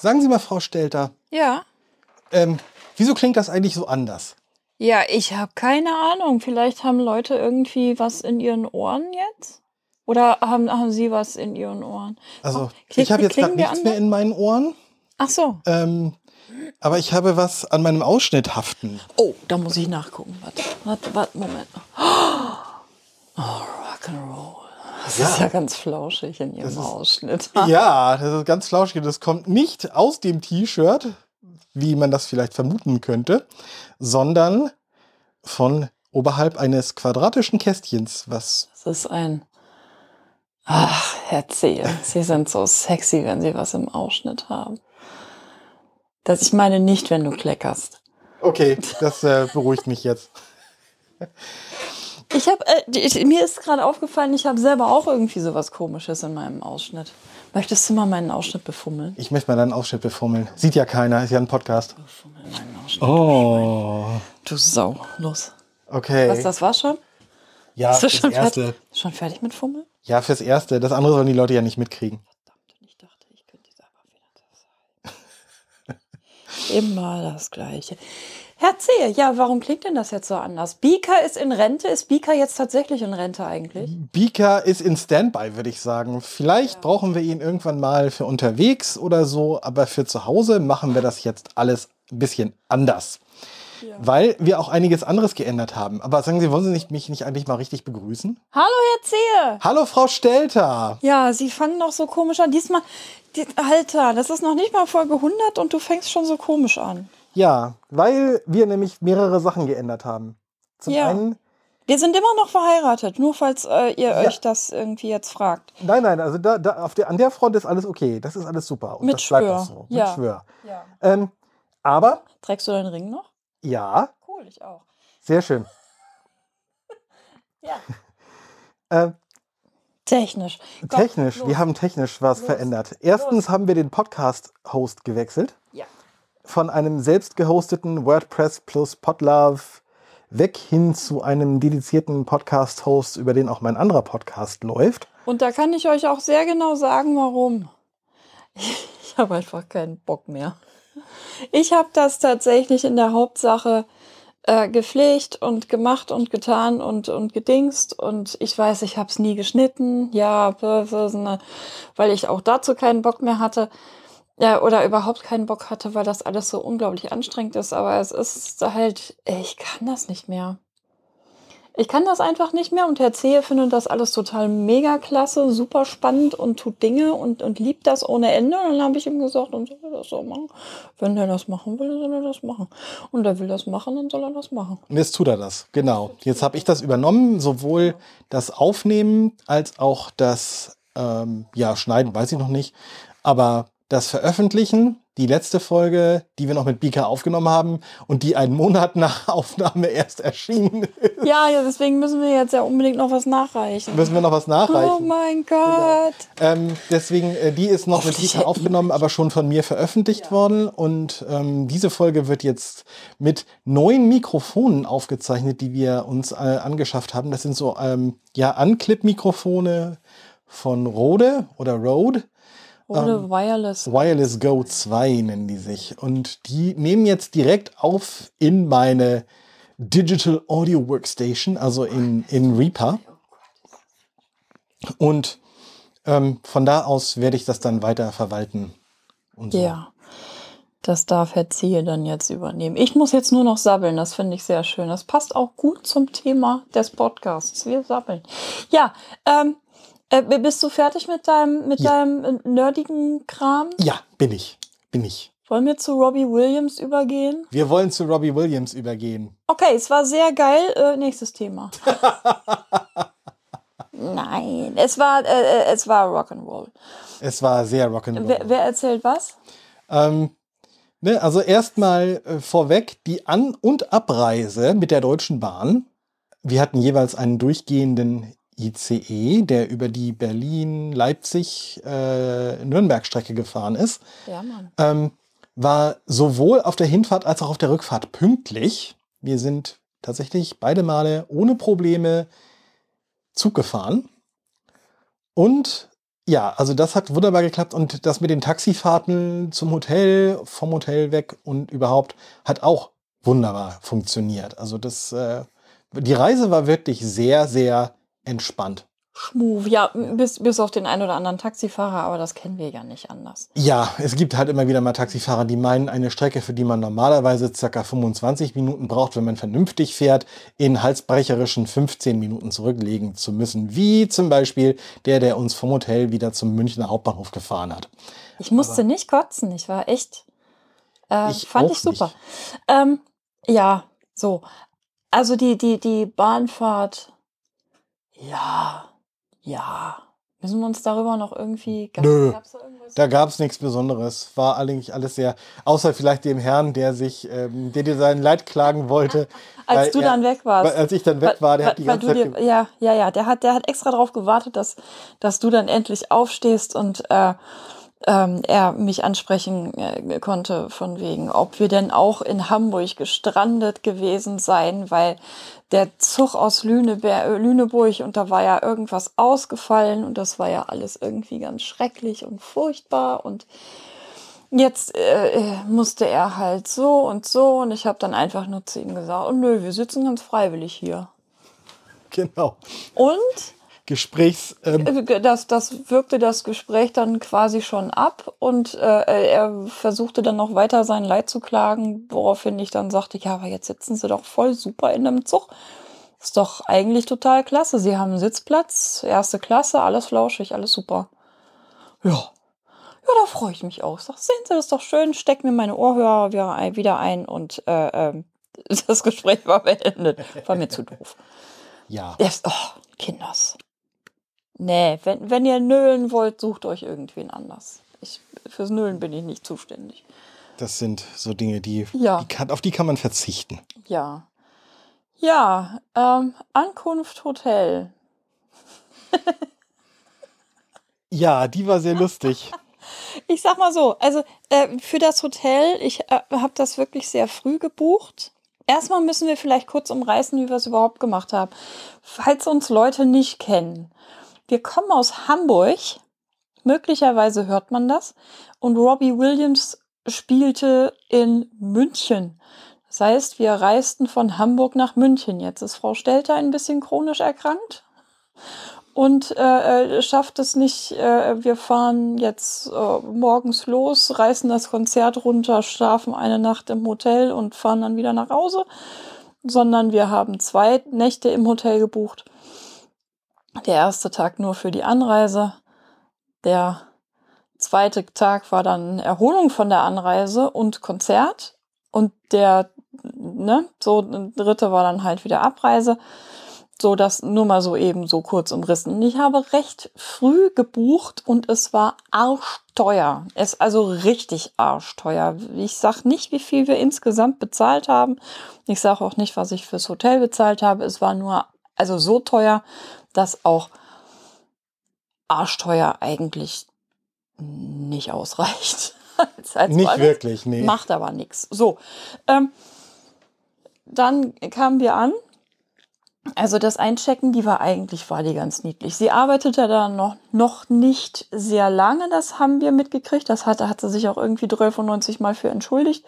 Sagen Sie mal, Frau Stelter, Ja. ähm, wieso klingt das eigentlich so anders? Ja, ich habe keine Ahnung. Vielleicht haben Leute irgendwie was in ihren Ohren jetzt? Oder haben, haben Sie was in Ihren Ohren? Also, kling- ich habe jetzt gerade nichts mehr in meinen Ohren, Ach so. ähm, aber ich habe was an meinem Ausschnitt haften. Oh, da muss ich nachgucken. Warte, warte, warte, Moment. Oh, Rock'n'Roll. Das ist ja ganz flauschig in Ihrem Ausschnitt. Ja, das ist ganz flauschig. Das kommt nicht aus dem T-Shirt, wie man das vielleicht vermuten könnte, sondern von oberhalb eines quadratischen Kästchens, was Das ist ein. Ach, Herr Zehe, Sie sind so sexy, wenn Sie was im Ausschnitt haben. Das, ich meine nicht, wenn du kleckerst. Okay, das äh, beruhigt mich jetzt. Ich habe, äh, ich, mir ist gerade aufgefallen, ich habe selber auch irgendwie sowas Komisches in meinem Ausschnitt. Möchtest du mal meinen Ausschnitt befummeln? Ich möchte mal deinen Ausschnitt befummeln. Sieht ja keiner, ist ja ein Podcast. Befummeln meinen Ausschnitt. Oh, Du Sau, los. okay. Was, das war schon? ja, Ist fürs das schon, Erste. fertig, schon fertig mit Fummeln? Ja, fürs Erste. Das andere sollen die Leute ja nicht mitkriegen. Verdammt, ich dachte, ich könnte es aber wieder das sein. Immer das Gleiche. Herr Zehe, ja, warum klingt denn das jetzt so anders? Bika ist in Rente. Ist Bika jetzt tatsächlich in Rente eigentlich? Beaker ist in Standby, würde ich sagen. Vielleicht brauchen wir ihn irgendwann mal für unterwegs oder so, aber für zu Hause machen wir das jetzt alles ein bisschen anders. Weil wir auch einiges anderes geändert haben. Aber sagen Sie, wollen Sie nicht, mich nicht eigentlich mal richtig begrüßen? Hallo, Herr Zehe. Hallo, Frau Stelter. Ja, Sie fangen noch so komisch an. Diesmal, die, Alter, das ist noch nicht mal Folge 100 und du fängst schon so komisch an. Ja, weil wir nämlich mehrere Sachen geändert haben. Zum Ja. einen, Wir sind immer noch verheiratet, nur falls äh, ihr Ja. euch das irgendwie jetzt fragt. nein, nein, also da, da, auf der, an der Front ist alles okay. Das ist alles super. Und Mit das bleibt Schwör. auch so. Ja. Mit Schwör. Ja. Ähm, aber, Trägst du deinen Ring noch? ja, Cool, ich auch. sehr schön. Ja. Ähm, Technisch. Komm, Technisch, los. wir haben technisch was Los. verändert. Erstens Los. haben wir den Podcast-Host gewechselt. Ja. Von einem selbst gehosteten WordPress plus Podlove weg hin zu einem dedizierten Podcast-Host, über den auch mein anderer Podcast läuft. Und da kann ich euch auch sehr genau sagen, warum. Ich habe einfach keinen Bock mehr. Ich habe das tatsächlich in der Hauptsache äh, gepflegt und gemacht und getan und, und gedingst. Und ich weiß, ich habe es nie geschnitten. Ja, weil ich auch dazu keinen Bock mehr hatte. Ja, oder überhaupt keinen Bock hatte, weil das alles so unglaublich anstrengend ist. Aber es ist halt, ich kann das nicht mehr. Ich kann das einfach nicht mehr und Herr Zehe findet das alles total mega klasse, super spannend und tut Dinge und, und liebt das ohne Ende. Und dann habe ich ihm gesagt, dann soll er das so machen. Wenn der das machen will, soll er das machen. Und er will das machen, dann soll er das machen. Und jetzt tut er das, genau. Jetzt habe ich das übernommen, sowohl das Aufnehmen als auch das ähm, ja, Schneiden, weiß ich noch nicht. Aber das Veröffentlichen, die letzte Folge, die wir noch mit Bika aufgenommen haben und die einen Monat nach Aufnahme erst erschienen ist, Ja, ja, deswegen müssen wir jetzt ja unbedingt noch was nachreichen. müssen wir noch was Oh nachreichen. mein Gott. Ähm, deswegen, äh, die ist noch mit Bika aufgenommen, aber schon von mir veröffentlicht worden. Und ähm, diese Folge wird jetzt mit neuen Mikrofonen aufgezeichnet, die wir uns äh, angeschafft haben. Das sind so ähm, ja Anclip-Mikrofone von Rode oder Rode. Ohne Wireless. Wireless Go 2 nennen die sich. Und die nehmen jetzt direkt auf in meine Digital Audio Workstation, also in, in Reaper. Und ähm, von da aus werde ich das dann weiter verwalten. So. Ja. Das darf Herr Zehe dann jetzt übernehmen. Ich muss jetzt nur noch sabbeln, das finde ich sehr schön. Das passt auch gut zum Thema des Podcasts. Wir sabbeln. Ja, ähm, äh, bist du fertig mit deinem, mit Ja. deinem äh, nerdigen Kram? ja, bin ich. Bin ich. Wollen wir zu Robbie Williams übergehen? Wir wollen zu Robbie Williams übergehen. Okay, es war sehr geil. Äh, nächstes Thema. Nein, es war, äh, äh, es war Rock'n'Roll. Es war sehr Rock'n'Roll. Wer, wer erzählt was? Ähm, ne, also erstmal äh, vorweg die An- und Abreise mit der Deutschen Bahn. Wir hatten jeweils einen durchgehenden ICE, der über die Berlin-Leipzig-Nürnberg-Strecke gefahren ist. Ja. Ähm, war sowohl auf der Hinfahrt als auch auf der Rückfahrt pünktlich. Wir sind tatsächlich beide Male ohne Probleme Zug gefahren. Und Ja, also das hat wunderbar geklappt und das mit den Taxifahrten zum Hotel, vom Hotel weg und überhaupt hat auch wunderbar funktioniert. Also das, äh, die Reise war wirklich sehr, sehr entspannt. Schmuv, ja, bis, bis auf den einen oder anderen Taxifahrer, aber das kennen wir ja nicht anders. Ja, es gibt halt immer wieder mal Taxifahrer, die meinen, eine Strecke, für die man normalerweise circa 25 Minuten braucht, wenn man vernünftig fährt, in halsbrecherischen 15 Minuten zurücklegen zu müssen. Wie zum Beispiel der, der uns vom Hotel wieder zum Münchner Hauptbahnhof gefahren hat. Ich musste aber nicht kotzen, ich war echt, äh, ich fand ich super. Ähm, ja, so. Also die, die, die Bahnfahrt, ja, ja. Müssen wir uns darüber noch irgendwie. Gab's, Nö, gab's da, da gab es nichts Besonderes. War eigentlich alles sehr, außer vielleicht dem Herrn, der sich, ähm, der dir sein Leid klagen wollte. als du er, dann weg warst. als ich dann weg war, der weil, hat die ganze Zeit. Dir, ja, ja, ja, der hat, der hat extra darauf gewartet, dass, dass du dann endlich aufstehst und äh, ähm, er mich ansprechen äh, konnte, von wegen, ob wir denn auch in Hamburg gestrandet gewesen seien, weil der Zug aus Lüneberg, äh, Lüneburg und da war ja irgendwas ausgefallen und das war ja alles irgendwie ganz schrecklich und furchtbar und jetzt äh, äh musste er halt so und so und ich habe dann einfach nur zu ihm gesagt, oh nö, wir sitzen ganz freiwillig hier. Genau. Und Gesprächs. Ähm äh, das, das wirkte das Gespräch dann quasi schon ab und äh, er versuchte dann noch weiter sein Leid zu klagen, woraufhin ich dann sagte, ja, aber jetzt sitzen Sie doch voll super in einem Zug. Ist doch eigentlich total klasse. Sie haben einen Sitzplatz, erste Klasse, alles flauschig, alles super. Ja. Ja, da freue ich mich auch. Sag, sehen Sie, das ist doch schön, steck mir meine Ohrhörer wieder ein und äh, äh, das Gespräch war beendet. War mir zu doof. Ja. Erst, oh, Kinders. Nee, wenn, wenn ihr nölen wollt, sucht euch irgendwen anders. Ich, fürs Nölen bin ich nicht zuständig. Das sind so Dinge, die, ja. die kann, auf die kann man verzichten. Ja. Ja, ähm, Ankunft Hotel. ja, die war sehr lustig. Ich sag mal so, also äh, für das Hotel, ich äh, habe das wirklich sehr früh gebucht. Erstmal müssen wir vielleicht kurz umreißen, wie wir es überhaupt gemacht haben. Falls uns Leute nicht kennen. Wir kommen aus Hamburg. Möglicherweise hört man das. Und Robbie Williams spielte in München. Das heißt, wir reisten von Hamburg nach München. Jetzt ist Frau Stelter ein bisschen chronisch erkrankt und äh, äh schafft es nicht. Äh, wir fahren jetzt äh, morgens los, reißen das Konzert runter, schlafen eine Nacht im Hotel und fahren dann wieder nach Hause, sondern wir haben zwei Nächte im Hotel gebucht der erste Tag nur für die Anreise. Der zweite Tag war dann Erholung von der Anreise und Konzert. Und der, ne, so, dritte war dann halt wieder Abreise. So, das nur mal so eben so kurz umrissen. Ich habe recht früh gebucht und es war arschteuer. Es ist also richtig arschteuer. Ich sag nicht, wie viel wir insgesamt bezahlt haben. Ich sage auch nicht, was ich fürs Hotel bezahlt habe. Es war nur also so teuer, dass auch arschteuer eigentlich nicht ausreicht. als, als nicht Ball. wirklich, nee. Macht aber nichts. So, ähm, dann kamen wir an. Also das Einchecken, die war eigentlich, war die ganz niedlich. Sie arbeitete da noch, noch nicht sehr lange, das haben wir mitgekriegt. Das hatte, hat sie sich auch irgendwie 93 Mal für entschuldigt.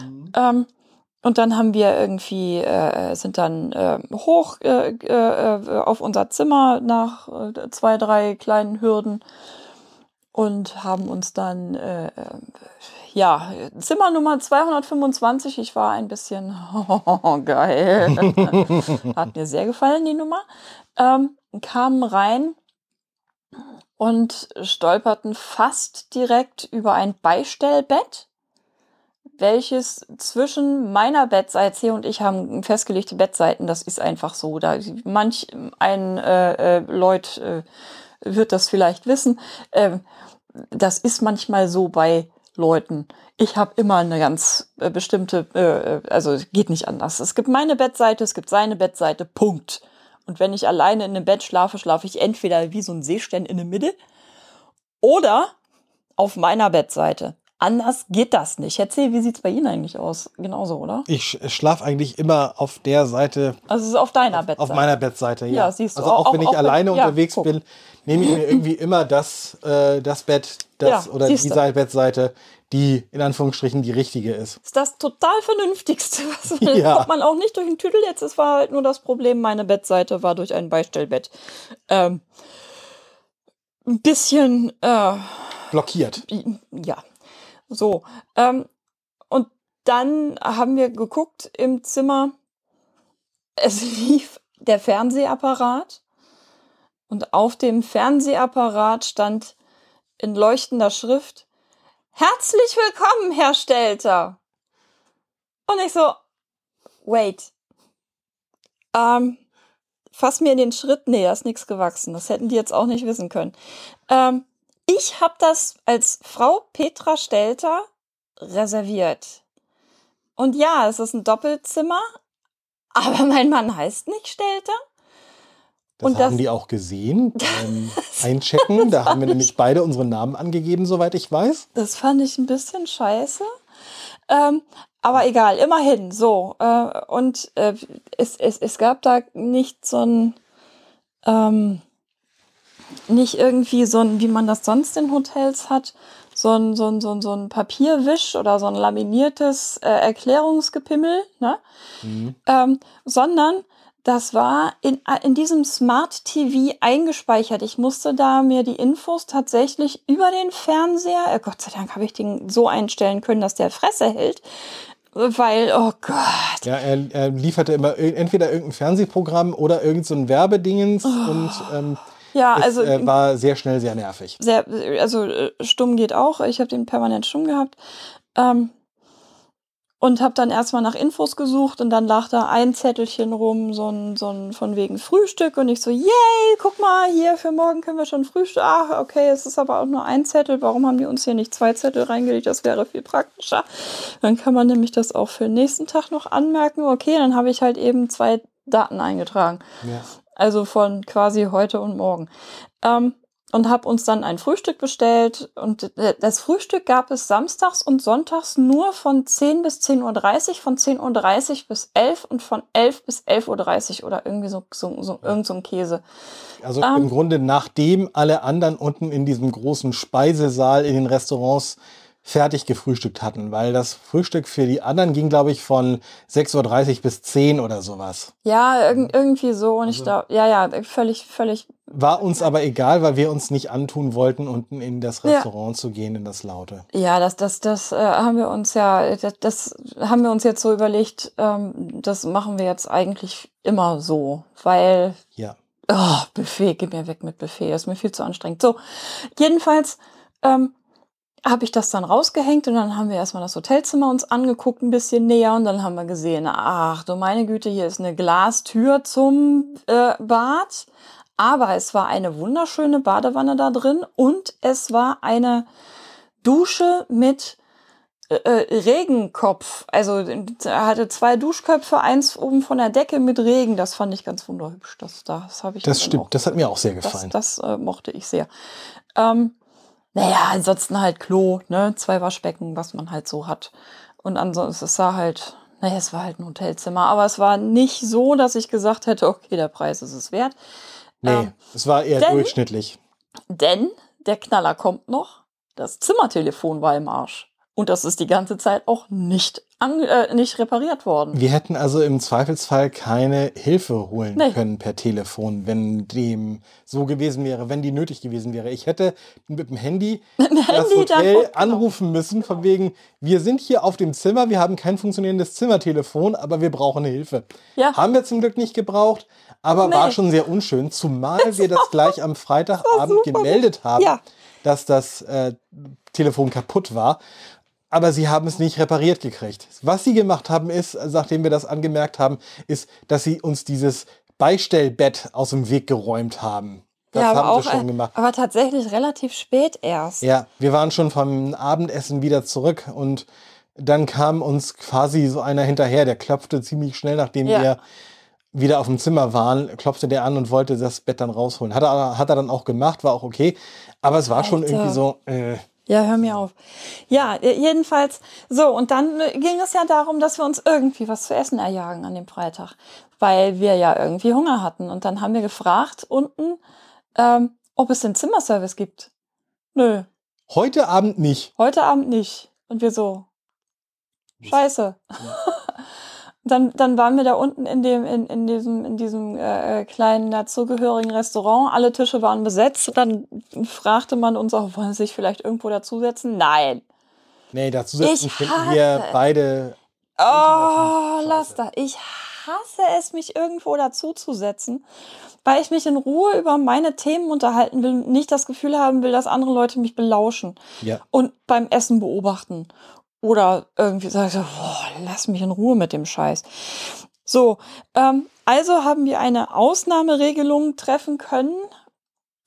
Mhm. Ähm, und dann haben wir irgendwie, äh, sind dann äh, hoch äh, äh, auf unser Zimmer nach äh, zwei, drei kleinen Hürden und haben uns dann, äh ja, Zimmer Nummer 225. Ich war ein bisschen oh, geil. Hat mir sehr gefallen, die Nummer. Ähm, kamen rein und stolperten fast direkt über ein Beistellbett welches zwischen meiner Bettseite, C und ich haben festgelegte Bettseiten, das ist einfach so. Da manch ein äh, äh, Leut äh, wird das vielleicht wissen. Äh, das ist manchmal so bei Leuten. Ich habe immer eine ganz äh, bestimmte, äh, äh, also geht nicht anders. Es gibt meine Bettseite, es gibt seine Bettseite, Punkt. Und wenn ich alleine in einem Bett schlafe, schlafe ich entweder wie so ein Seestern in der Mitte oder auf meiner Bettseite. Anders geht das nicht. Erzähl, wie sieht's bei Ihnen eigentlich aus? Genauso, oder? Ich schlafe eigentlich immer auf der Seite, Also es ist auf deiner Bettseite. auf meiner Bettseite. Ja, Ja, siehst du. Also auch, Auch- wenn ich auch alleine ja, unterwegs guck. bin, nehme ich mir irgendwie immer das, äh, das Bett, das Ja, oder die du. Bettseite, die in Anführungsstrichen die richtige ist. ist das total vernünftigste. Was Ja. kommt man auch nicht durch den Tüdel. Jetzt es war halt nur das Problem, meine Bettseite war durch ein Beistellbett. Ähm, ein bisschen, äh, Blockiert. ja, so. Ähm, und dann haben wir geguckt im Zimmer. Es lief der Fernsehapparat. Und auf dem Fernsehapparat stand in leuchtender Schrift, Herzlich willkommen, Herr Stelter. Und ich so, wait. Ähm, fass mir den Schritt. Nee, da ist nichts gewachsen. Das hätten die jetzt auch nicht wissen können. Ähm, ich habe das als Frau Petra Stelter reserviert. Und ja, es ist ein Doppelzimmer, aber mein Mann heißt nicht Stelter. Das Und das- haben die auch gesehen beim Einchecken. Da haben wir nämlich beide unsere Namen angegeben, soweit ich weiß. Das fand ich ein bisschen scheiße. Ähm, aber egal, immerhin so. Äh, und äh, es, es, es gab da nicht so ein, ähm, nicht irgendwie so ein, wie man das sonst in Hotels hat, so ein, so ein, so ein, so ein Papierwisch oder so ein laminiertes äh, Erklärungsgepimmel, ne? Mhm. ähm, sondern das war in, in diesem Smart TV eingespeichert. Ich musste da mir die Infos tatsächlich über den Fernseher, äh, Gott sei Dank habe ich den so einstellen können, dass der Fresse hält, weil, oh Gott. Ja, er, er lieferte immer entweder irgendein Fernsehprogramm oder irgendein so ein Werbedingens und ähm, Ja, es also äh, war sehr schnell sehr nervig. sehr, also äh, stumm geht auch. Ich habe den permanent stumm gehabt. Ähm, und habe dann erstmal nach Infos gesucht und dann lag da ein Zettelchen rum, so ein, so ein von wegen Frühstück und ich so, yay, guck mal, hier für morgen können wir schon Frühstück. Ach, okay, es ist aber auch nur ein Zettel. Warum haben die uns hier nicht zwei Zettel reingelegt? Das wäre viel praktischer. Dann kann man nämlich das auch für den nächsten Tag noch anmerken. Okay, dann habe ich halt eben zwei Daten eingetragen. Ja. Also von quasi heute und morgen. Ähm, und habe uns dann ein Frühstück bestellt. Und das Frühstück gab es samstags und sonntags nur von 10 bis 10.30 Uhr, von 10.30 Uhr bis 11 und von 11 bis 11.30 Uhr oder irgendwie so, so, so irgend so ein Käse. Also Ähm. im Grunde nachdem alle anderen unten in diesem großen Speisesaal in den Restaurants fertig gefrühstückt hatten, weil das Frühstück für die anderen ging, glaube ich, von 6.30 Uhr bis 10 oder sowas. Ja, irg irgendwie so. Und ich glaube, ja, ja, völlig, völlig War uns aber egal, weil wir uns nicht antun wollten, unten in das Ja. Restaurant zu gehen, in das Laute. Ja, das, das, das äh, haben wir uns ja, das, das haben wir uns jetzt so überlegt, ähm, das machen wir jetzt eigentlich immer so, weil, Ja. oh, Buffet, geh mir weg mit Buffet, ist mir viel zu anstrengend. So, jedenfalls ähm, habe ich das dann rausgehängt und dann haben wir erstmal das Hotelzimmer uns angeguckt, ein bisschen näher und dann haben wir gesehen, ach du meine Güte, hier ist eine Glastür zum äh, Bad, aber es war eine wunderschöne Badewanne da drin und es war eine Dusche mit äh, äh, Regenkopf. Also er hatte zwei Duschköpfe, eins oben von der Decke mit Regen. Das fand ich ganz wunderhübsch. Das, das habe ich Das stimmt, auch das hat mir auch sehr das, gefallen. das äh, mochte ich sehr. Ähm, naja, ansonsten halt Klo, ne? Zwei Waschbecken, was man halt so hat. Und ansonsten, es sah halt, naja, es war halt ein Hotelzimmer. Aber es war nicht so, dass ich gesagt hätte, okay, der Preis ist es wert. nee, ähm, es war eher denn- durchschnittlich. Denn der Knaller kommt noch. Das Zimmertelefon war im Arsch. Und das ist die ganze Zeit auch nicht, an, äh, nicht repariert worden. Wir hätten also im Zweifelsfall keine Hilfe holen Nee. können per Telefon, wenn dem so gewesen wäre, wenn die nötig gewesen wäre. Ich hätte mit dem Handy das Handy dann Hotel hochgenommen. anrufen müssen, von wegen, wir sind hier auf dem Zimmer, wir haben kein funktionierendes Zimmertelefon, aber wir brauchen Hilfe. Ja. Haben wir zum Glück nicht gebraucht, aber Nee. war schon sehr unschön, zumal wir das gleich am Freitagabend gemeldet haben, Ja. dass das äh, Telefon kaputt war. Aber sie haben es nicht repariert gekriegt. Was sie gemacht haben ist, nachdem wir das angemerkt haben, ist, dass sie uns dieses Beistellbett aus dem Weg geräumt haben. Das ja, aber haben auch, sie schon äh, gemacht. aber tatsächlich relativ spät erst. Ja, wir waren schon vom Abendessen wieder zurück und dann kam uns quasi so einer hinterher, der klopfte ziemlich schnell, nachdem Ja. wir wieder auf dem Zimmer waren, klopfte der an und wollte das Bett dann rausholen. Hat er, hat er dann auch gemacht, war auch okay. Aber es war schon Alter. irgendwie so, äh, Ja, hör mir auf. Ja, äh, jedenfalls, so, und dann äh, ging es ja darum, dass wir uns irgendwie was zu essen erjagen an dem Freitag, weil wir ja irgendwie Hunger hatten. Und dann haben wir gefragt unten, ähm, ob es den Zimmerservice gibt. Nö, Heute Abend nicht. heute Abend nicht. Und wir so, scheiße. dann, dann waren wir da unten in dem, in, in diesem, in diesem äh, äh, kleinen dazugehörigen Restaurant. Alle Tische waren besetzt. Dann fragte man uns auch, wollen Sie sich vielleicht irgendwo dazusetzen? Nein. Nee, dazu setzen Ich finden wir beide. Oh, lass das. Ich hasse es, mich irgendwo dazuzusetzen, weil ich mich in Ruhe über meine Themen unterhalten will und nicht das Gefühl haben will, dass andere Leute mich belauschen Ja. und beim Essen beobachten. Oder irgendwie sagen, so, boah, lass mich in Ruhe mit dem Scheiß. So, ähm, also haben wir eine Ausnahmeregelung treffen können.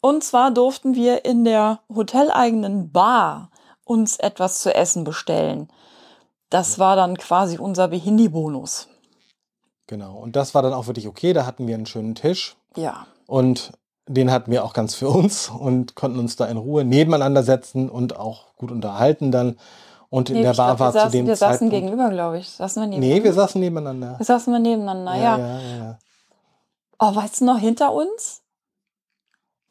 Und zwar durften wir in der hoteleigenen Bar uns etwas zu essen bestellen. Das war dann quasi unser Behindi-Bonus. Genau. Und das war dann auch wirklich okay. Da hatten wir einen schönen Tisch Ja. und den hatten wir auch ganz für uns und konnten uns da in Ruhe nebeneinander setzen und auch gut unterhalten dann. Und in Nee, der Bar glaub, war wir zu saßen, dem wir saßen Zeitpunkt. gegenüber, glaube ich. Saßen wir nebeneinander? nee, wir saßen nebeneinander. wir saßen wir nebeneinander, ja. ja, ja, ja. Oh, weißt du noch, hinter uns?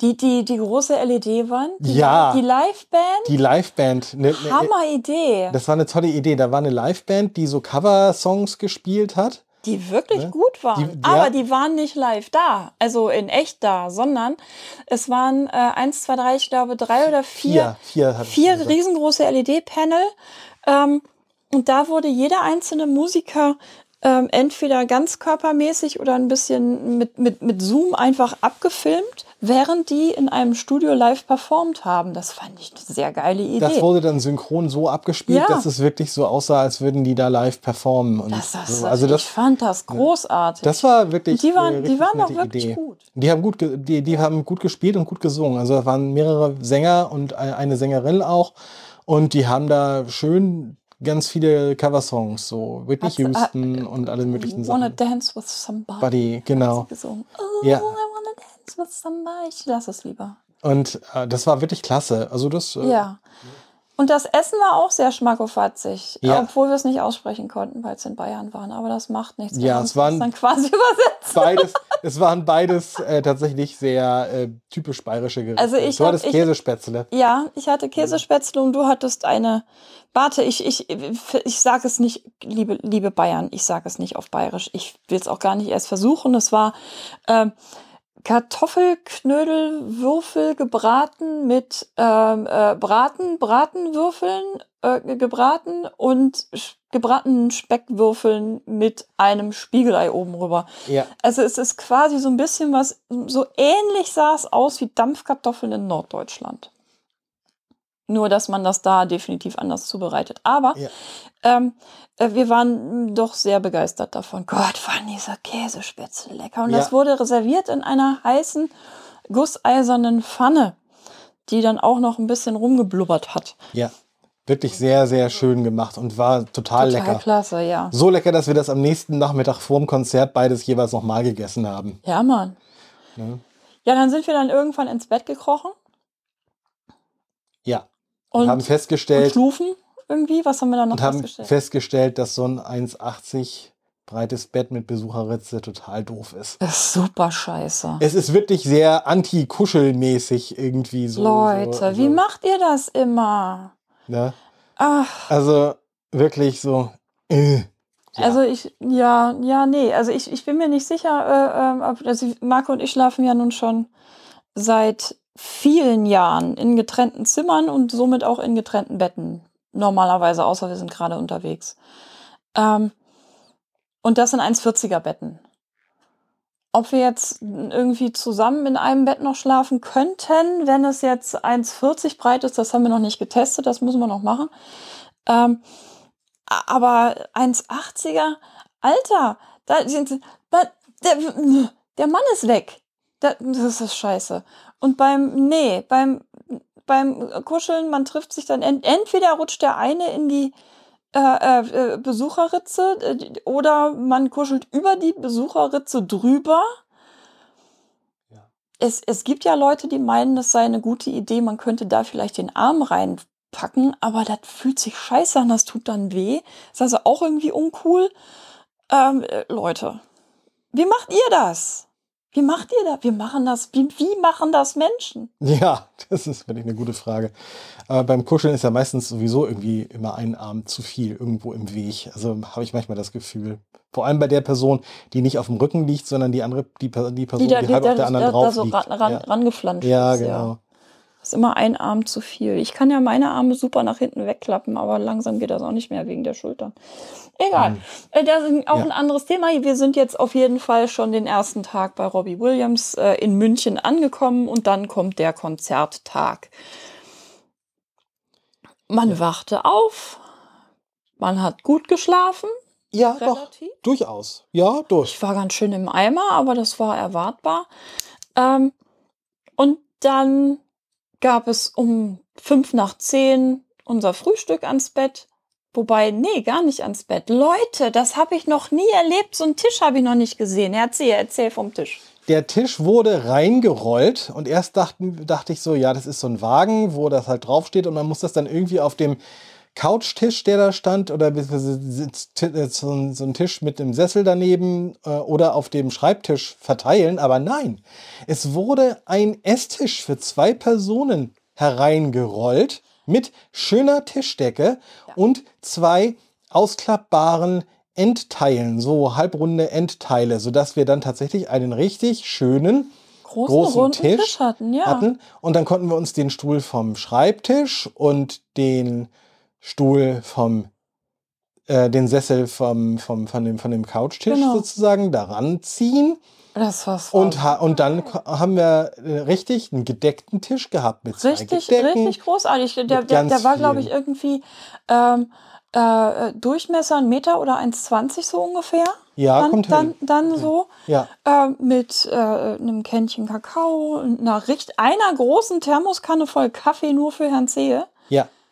Die, die, die große LED-Wand? Ja. Die Liveband? Die Liveband. Ne, ne, Hammer Idee. das war eine tolle Idee. Da war eine Liveband, die so Cover-Songs gespielt hat. Die wirklich Ne? gut waren. Die- Aber ja. die waren nicht live da, also in echt da, sondern es waren äh, eins, zwei, drei, ich glaube drei oder vier, Vier. Vier, vier riesengroße LED-Panel. Ähm, und da wurde jeder einzelne Musiker ähm, entweder ganz körpermäßig oder ein bisschen mit, mit, mit Zoom einfach abgefilmt, während die in einem Studio live performt haben. Das fand ich eine sehr geile Idee. Das wurde dann synchron so abgespielt, Ja. dass es wirklich so aussah, als würden die da live performen. Und das, das, so. also ich das, fand das großartig. das war wirklich. die waren, äh, die waren auch wirklich Idee. gut. Die haben gut, die, die haben gut gespielt und gut gesungen. Also da waren mehrere Sänger und ein- eine Sängerin auch. Und die haben da schön ganz viele Coversongs, so Whitney äh, Houston und alle möglichen Wanna Sachen. dance with somebody. Buddy, genau. Gesungen. Oh, Ja. Somebody. Ich lasse es lieber. Und äh, das war wirklich klasse. Also das. Äh, Ja. Und das Essen war auch sehr schmackofatzig, Ja. obwohl wir es nicht aussprechen konnten, weil es in Bayern waren. Aber das macht nichts. Ja, es waren- dann quasi übersetzt. Beides, es waren beides äh, tatsächlich sehr äh, typisch bayerische Gerichte. Also ich du hattest ich- Käsespätzle. Ja, ich hatte Käsespätzle und du hattest eine. Warte, ich, ich, ich sage es nicht, liebe, liebe Bayern, ich sage es nicht auf Bayerisch. Ich will es auch gar nicht erst versuchen. Es war ähm, Kartoffelknödelwürfel gebraten mit ähm, äh, Braten, Bratenwürfeln äh, gebraten und gebratenen Speckwürfeln mit einem Spiegelei oben rüber. Ja. Also es ist quasi so ein bisschen was, so ähnlich sah es aus wie Dampfkartoffeln in Norddeutschland. Nur, dass man das da definitiv anders zubereitet. Aber Ja. ähm, äh, wir waren doch sehr begeistert davon. Gott, waren diese Käsespätzle lecker. Und das Ja. wurde reserviert in einer heißen, gusseisernen Pfanne, die dann auch noch ein bisschen rumgeblubbert hat. Ja. Wirklich sehr, sehr schön gemacht und war total, Total lecker. klasse, ja. So lecker, dass wir das am nächsten Nachmittag vorm Konzert beides jeweils nochmal gegessen haben. Ja, Mann. Ne? Ja, dann sind wir dann irgendwann ins Bett gekrochen Ja. Und, Und haben und festgestellt, schlufen irgendwie. Was haben wir dann noch und haben festgestellt? festgestellt, dass so ein 1,80 breites Bett mit Besucherritze total doof ist. Das ist super scheiße. Es ist wirklich sehr anti-kuschelmäßig irgendwie so. Leute, so, also, wie macht ihr das immer? Ne? Ach, Also wirklich so. Äh. Ja. also ich, ja, ja, nee, also ich, ich bin mir nicht sicher, äh, ähm, ob, also Marco und ich schlafen ja nun schon seit vielen Jahren in getrennten Zimmern und somit auch in getrennten Betten. Normalerweise, außer wir sind gerade unterwegs. Ähm, und das in 1,40er Betten. Ob wir jetzt irgendwie zusammen in einem Bett noch schlafen könnten, wenn es jetzt 1,40 breit ist, das haben wir noch nicht getestet, das müssen wir noch machen. Ähm, aber 1,80er, Alter, da, sind- da, der, der Mann ist weg. Da, das ist scheiße. Und beim, nee, beim, beim Kuscheln, man trifft sich dann, ent, entweder rutscht der eine in die äh, äh, Besucherritze äh, oder man kuschelt über die Besucherritze drüber. Ja. Es, es gibt ja Leute, die meinen, das sei eine gute Idee, man könnte da vielleicht den Arm rein packen, aber das fühlt sich scheiße an, das tut dann weh. Ist also auch irgendwie uncool. Ähm, äh, Leute, wie macht ihr das? Wie macht ihr das? Wir machen das. Wie, wie machen das Menschen? Ja, das ist wirklich eine gute Frage. Aber beim Kuscheln ist ja meistens sowieso irgendwie immer ein Arm zu viel irgendwo im Weg. Also habe ich manchmal das Gefühl. Vor allem bei der Person, die nicht auf dem Rücken liegt, sondern die andere, die, die Person, die, da, die halb auf der anderen da, drauf da so liegt. ran, ran, ja. rangeflanscht ja, ist. genau. Ist immer ein Arm zu viel. Ich kann ja meine Arme super nach hinten wegklappen, aber langsam geht das auch nicht mehr wegen der Schultern. Egal. Äh, Das ist auch Ja. ein anderes Thema. Wir sind jetzt auf jeden Fall schon den ersten Tag bei Robbie Williams äh, in München angekommen und dann kommt der Konzerttag. Man wachte auf, man hat gut geschlafen, Ja, doch, relativ. durchaus. Ja, durch. Ich war ganz schön im Eimer, aber das war erwartbar. Ähm, und dann gab es um fünf nach zehn unser Frühstück ans Bett. Wobei, nee, gar nicht ans Bett. Leute, das habe ich noch nie erlebt. So einen Tisch habe ich noch nicht gesehen. Erzähl, erzähl vom Tisch. Der Tisch wurde reingerollt und erst dachten, dachte ich so, ja, das ist so ein Wagen, wo das halt draufsteht und man muss das dann irgendwie auf dem Couchtisch, der da stand, oder äh, so ein, Tisch mit einem Sessel daneben äh, oder auf dem Schreibtisch verteilen. Aber nein, es wurde ein Esstisch für zwei Personen hereingerollt mit schöner Tischdecke und zwei ausklappbaren Endteilen, so halbrunde Endteile, sodass wir dann tatsächlich einen richtig schönen Großen, großen runden Tisch, Tisch hatten, ja. hatten. Und dann konnten wir uns den Stuhl vom Schreibtisch und den Stuhl vom, äh, den Sessel vom, vom, von, dem, von dem Couchtisch Genau. sozusagen daran ziehen. Das war's. Und, ha und dann haben wir äh, richtig einen gedeckten Tisch gehabt mit zwei Richtig, Gedecken. richtig großartig. Der, der, der war, glaube ich, irgendwie ähm, äh, Durchmesser ein Meter oder 1,20 so ungefähr. Ja, dann, kommt dann, hin. dann so Ja, äh, mit äh, einem Kännchen Kakao und einer, einer großen Thermoskanne voll Kaffee nur für Herrn Zehe.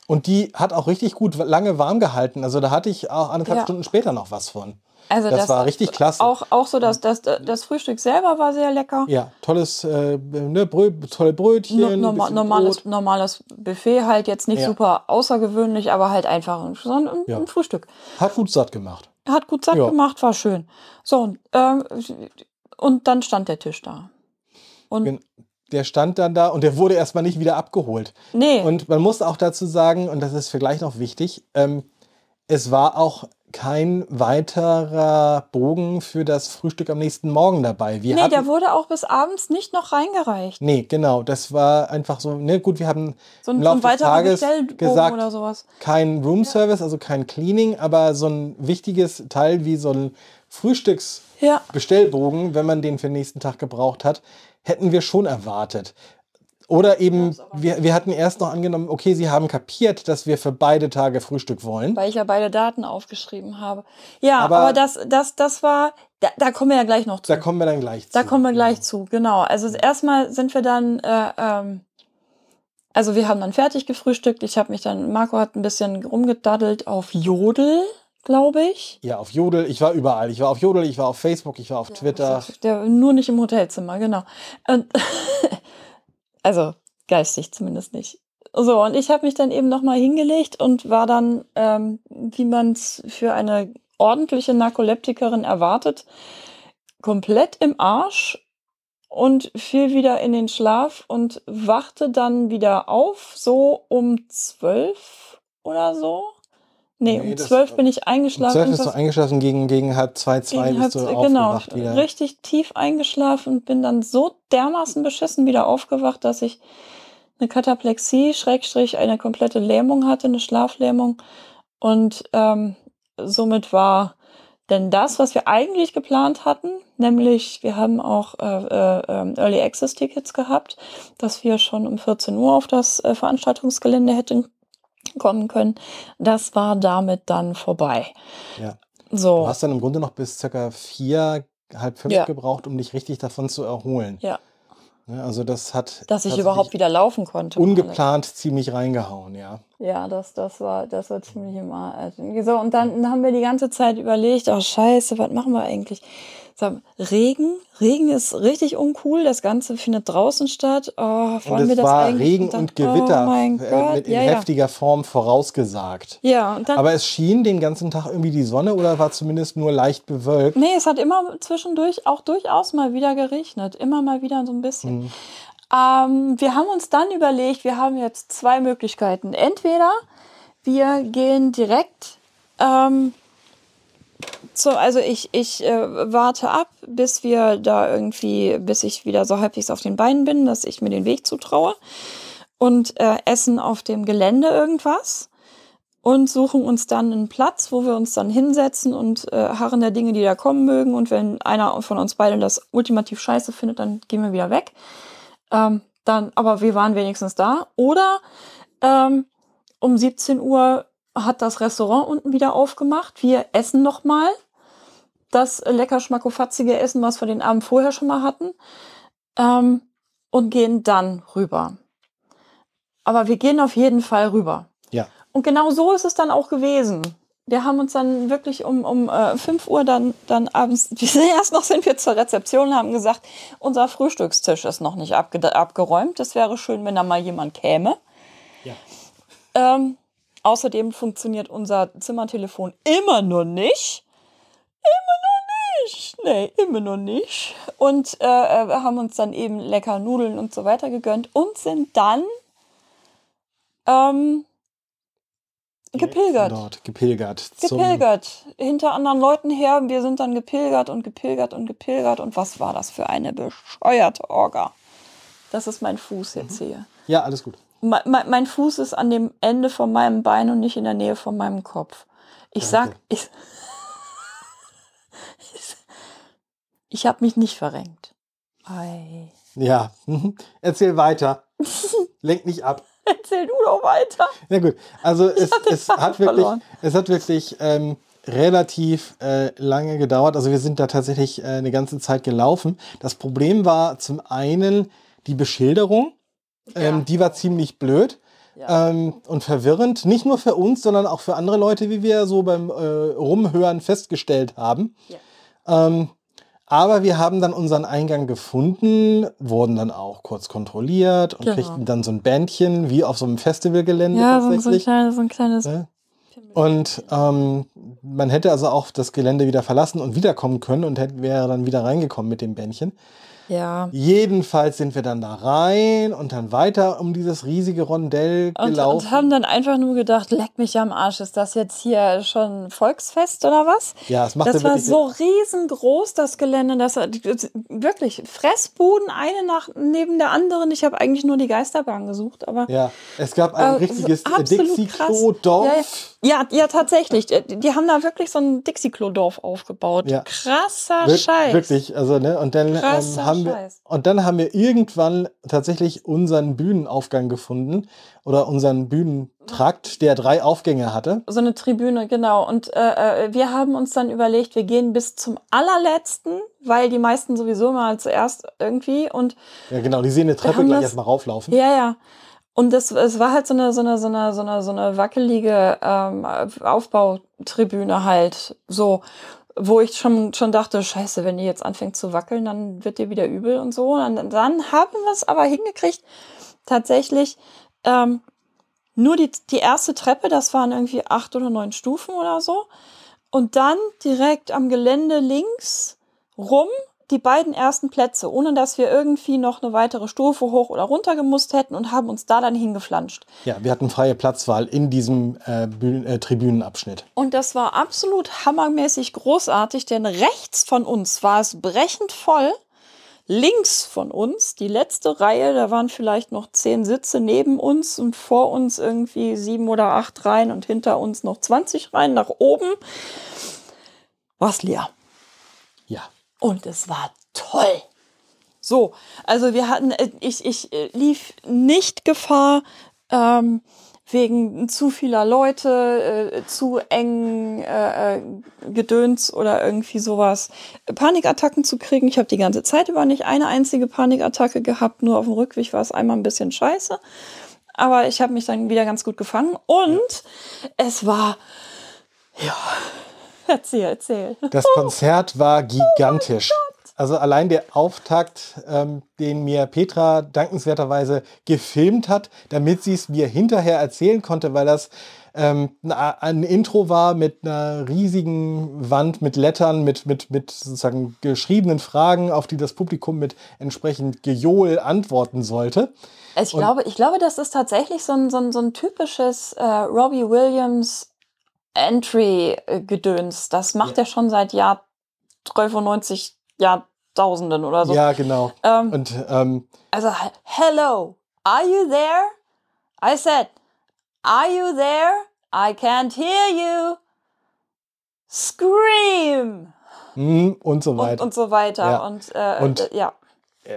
Und die hat auch richtig gut lange warm gehalten. Also da hatte ich auch anderthalb Ja. Stunden später noch was von. Also Das war richtig klasse. Auch, auch so, dass das, das Frühstück selber war sehr lecker. Ja, tolles, äh, ne, Brö tolle Brötchen. No, norma normales, normales Buffet halt jetzt nicht Ja. super außergewöhnlich, aber halt einfach ein, so ein, Ja. ein Frühstück. Hat gut satt gemacht. Hat gut satt gemacht, war schön. So, und, ähm, und dann stand der Tisch da. Und Der stand dann da und der wurde erstmal nicht wieder abgeholt. nee, Und man muss auch dazu sagen, und das ist für gleich noch wichtig, ähm, es war auch kein weiterer Bogen für das Frühstück am nächsten Morgen dabei. Wir nee, hatten, der wurde auch bis abends nicht noch reingereicht. nee, genau, das war einfach so, ne, gut, wir haben So ein, im so Laufe ein des weiterer Tages Bestellbogen gesagt, oder sowas. kein Room Service, also kein Cleaning, aber so ein wichtiges Teil wie so ein Frühstücks Ja, wenn man den für den nächsten Tag gebraucht hat, hätten wir schon erwartet. Oder eben, wir, wir hatten erst noch angenommen, okay, sie haben kapiert, dass wir für beide Tage Frühstück wollen. weil ich ja beide Daten aufgeschrieben habe. Ja, Aber- aber, das, das, das war, da, da kommen wir ja gleich noch zu. Da kommen wir dann gleich zu. Da kommen wir gleich zu, genau. Also erstmal sind wir dann, äh, ähm, also wir haben dann fertig gefrühstückt. Ich habe mich dann, Marco hat ein bisschen rumgedaddelt auf Jodel, glaube ich. Ja, auf Jodel. Ich war überall. Ich war auf Jodel, ich war auf Facebook, ich war auf Twitter. Der, nur nicht im Hotelzimmer, genau. Und, also geistig zumindest nicht. So, und ich habe mich dann eben nochmal hingelegt und war dann, ähm, wie man es für eine ordentliche Narkoleptikerin erwartet, komplett im Arsch und fiel wieder in den Schlaf und wachte dann wieder auf, so um zwölf oder so. Nee, Nee, um zwölf bin ich Um eingeschlafen. zwölf bist du eingeschlafen, gegen, gegen halb zwei, zwei bist du halb- genau, aufgewacht wieder. richtig tief eingeschlafen und bin dann so dermaßen beschissen wieder aufgewacht, dass ich eine Kataplexie, Schrägstrich, eine komplette Lähmung hatte, eine Schlaflähmung. Und ähm, somit war denn das, was wir eigentlich geplant hatten, nämlich wir haben auch äh, äh, ähm, Early Access Tickets gehabt, dass wir schon um 14 Uhr auf das äh, Veranstaltungsgelände hätten kommen können. Das war damit dann vorbei. Ja. So. Du hast dann im Grunde noch bis circa vier, halb fünf Ja. gebraucht, um dich richtig davon zu erholen. Ja. Ne, Also das hat dass ich überhaupt wieder laufen konnte. ungeplant ziemlich reingehauen, ja. Ja, das, das war, das war ziemlich im Arsch. So, und dann haben wir die ganze Zeit überlegt, oh scheiße, was machen wir eigentlich? So, Regen, Regen ist richtig uncool, das Ganze findet draußen statt. Oh, Und wollen wir das war eigentlich? Regen dann- und Gewitter Oh Gott, mit in ja, ja. heftiger Form vorausgesagt. Ja, und dann, Aber es schien den ganzen Tag irgendwie die Sonne oder war zumindest nur leicht bewölkt. Nee, es hat immer zwischendurch auch durchaus mal wieder geregnet. Immer mal wieder so ein bisschen. Mhm. Ähm, wir haben uns dann überlegt, wir haben jetzt zwei Möglichkeiten. Entweder wir gehen direkt, ähm, so, also ich, ich äh, warte ab, bis wir da irgendwie, bis ich wieder so halbwegs auf den Beinen bin, dass ich mir den Weg zutraue und äh, essen auf dem Gelände irgendwas und suchen uns dann einen Platz, wo wir uns dann hinsetzen und äh, harren der Dinge, die da kommen mögen. Und wenn einer von uns beiden das ultimativ scheiße findet, dann gehen wir wieder weg. Ähm, dann, aber wir waren wenigstens da. Oder ähm, um 17 Uhr hat das Restaurant unten wieder aufgemacht. Wir essen noch mal das lecker schmackofatzige Essen, was wir den Abend vorher schon mal hatten. Ähm, und gehen dann rüber. Aber wir gehen auf jeden Fall rüber. Ja. Und genau so ist es dann auch gewesen. Wir haben uns dann wirklich um, um äh, 5 Uhr dann, dann abends, erst noch sind wir zur Rezeption und haben gesagt, unser Frühstückstisch ist noch nicht abge abgeräumt. Es wäre schön, wenn da mal jemand käme. Ja. Ähm, außerdem funktioniert unser Zimmertelefon immer noch nicht. Immer noch nicht. Nee, immer noch nicht. Und äh, äh, wir haben uns dann eben lecker Nudeln und so weiter gegönnt und sind dann ähm, gepilgert. Dort, gepilgert. Gepilgert. Hinter anderen Leuten her. Wir sind dann gepilgert und gepilgert und gepilgert. Und was war das für eine bescheuerte Orga? Das ist mein Fuß jetzt hier. Ja, alles gut. Me- me- mein Fuß ist an dem Ende von meinem Bein und nicht in der Nähe von meinem Kopf. Ich sag, Danke. ich, ich habe mich nicht verrenkt. Ei. Ja, mhm. erzähl weiter. Lenk nicht ab. Erzähl du doch weiter. Na gut, also es, es hat wirklich, verloren. es hat wirklich ähm, relativ äh, lange gedauert. Also wir sind da tatsächlich äh, eine ganze Zeit gelaufen. Das Problem war zum einen die Beschilderung. Ähm, Ja. Die war ziemlich blöd Ja. ähm, und verwirrend. Nicht nur für uns, sondern auch für andere Leute, wie wir so beim äh, Rumhören festgestellt haben. Ja. Ähm, aber wir haben dann unseren Eingang gefunden, wurden dann auch kurz kontrolliert und Genau. kriegten dann so ein Bändchen, wie auf so einem Festivalgelände Ja, so, so, ein tatsächlich. kleines, so ein kleines. Ne? Und ähm, man hätte also auch das Gelände wieder verlassen und wiederkommen können und hätte, wäre dann wieder reingekommen mit dem Bändchen. Ja. Jedenfalls sind wir dann da rein und dann weiter um dieses riesige Rondell Und, gelaufen. und haben dann einfach nur gedacht, leck mich am Arsch, ist das jetzt hier schon Volksfest oder was? ja, es machte Das war so riesengroß, das Gelände. Das wirklich Fressbuden, eine nach, neben der anderen. Ich habe eigentlich nur die Geisterbahn gesucht, aber Ja, es gab ein Äh, richtiges Dixie-Klo-Dorf. Ja, ja, tatsächlich. Die, die haben da wirklich so ein Dixie-Klo-Dorf aufgebaut. Ja. Krasser Wir- Scheiß. Wirklich, also ne, und dann ähm, Krasser haben wir und dann haben wir irgendwann tatsächlich unseren Bühnenaufgang gefunden oder unseren Bühnentrakt, der drei Aufgänge hatte. So eine Tribüne, genau. Und äh, äh, wir haben uns dann überlegt, wir gehen bis zum allerletzten, weil die meisten sowieso mal zuerst irgendwie und Ja, genau, die sehen eine Treppe gleich das- erstmal rauflaufen. Ja, ja. Und das, es war halt so eine, so eine, so eine, so eine, so eine wackelige ähm, Aufbautribüne halt, so, wo ich schon, schon dachte, scheiße, wenn die jetzt anfängt zu wackeln, dann wird dir wieder übel und so. Und dann, dann haben wir es aber hingekriegt, tatsächlich ähm, nur die, die erste Treppe, das waren irgendwie acht oder neun Stufen oder so. Und dann direkt am Gelände links rum die beiden ersten Plätze, ohne dass wir irgendwie noch eine weitere Stufe hoch oder runter gemusst hätten und haben uns da dann hingeflanscht. Ja, wir hatten freie Platzwahl in diesem äh, Bühnen, äh, Tribünenabschnitt. Und das war absolut hammermäßig großartig, denn rechts von uns war es brechend voll. Links von uns, die letzte Reihe, da waren vielleicht noch zehn Sitze neben uns und vor uns irgendwie sieben oder acht Reihen und hinter uns noch 20 Reihen nach oben. War es leer. Und es war toll. So, also wir hatten, äh, ich, ich äh, lief nicht Gefahr, ähm, wegen zu vieler Leute, äh, zu eng äh, äh, Gedöns oder irgendwie sowas, Panikattacken zu kriegen. Ich habe die ganze Zeit über nicht eine einzige Panikattacke gehabt, nur auf dem Rückweg war es einmal ein bisschen scheiße. aber ich habe mich dann wieder ganz gut gefangen und es war, ja, erzähl, erzähl. Das Konzert war gigantisch. Also allein der Auftakt, ähm, den mir Petra dankenswerterweise gefilmt hat, damit sie es mir hinterher erzählen konnte, weil das ähm, ein Intro war mit einer riesigen Wand mit Lettern, mit, mit, mit sozusagen geschriebenen Fragen, auf die das Publikum mit entsprechend Gejohl antworten sollte. Also ich, glaube, ich glaube, das ist tatsächlich so ein, so ein, so ein typisches äh, Robbie Williams Entry-Gedöns. Das macht ja. er schon seit Jahr 93 Jahrtausenden oder so. Ja, genau. Ähm, Und, ähm, also, hello, are you there? I said, are you there? I can't hear you. Scream! Hm, und so weiter. Und, und so weiter. Ja. Und, äh, und äh, ja.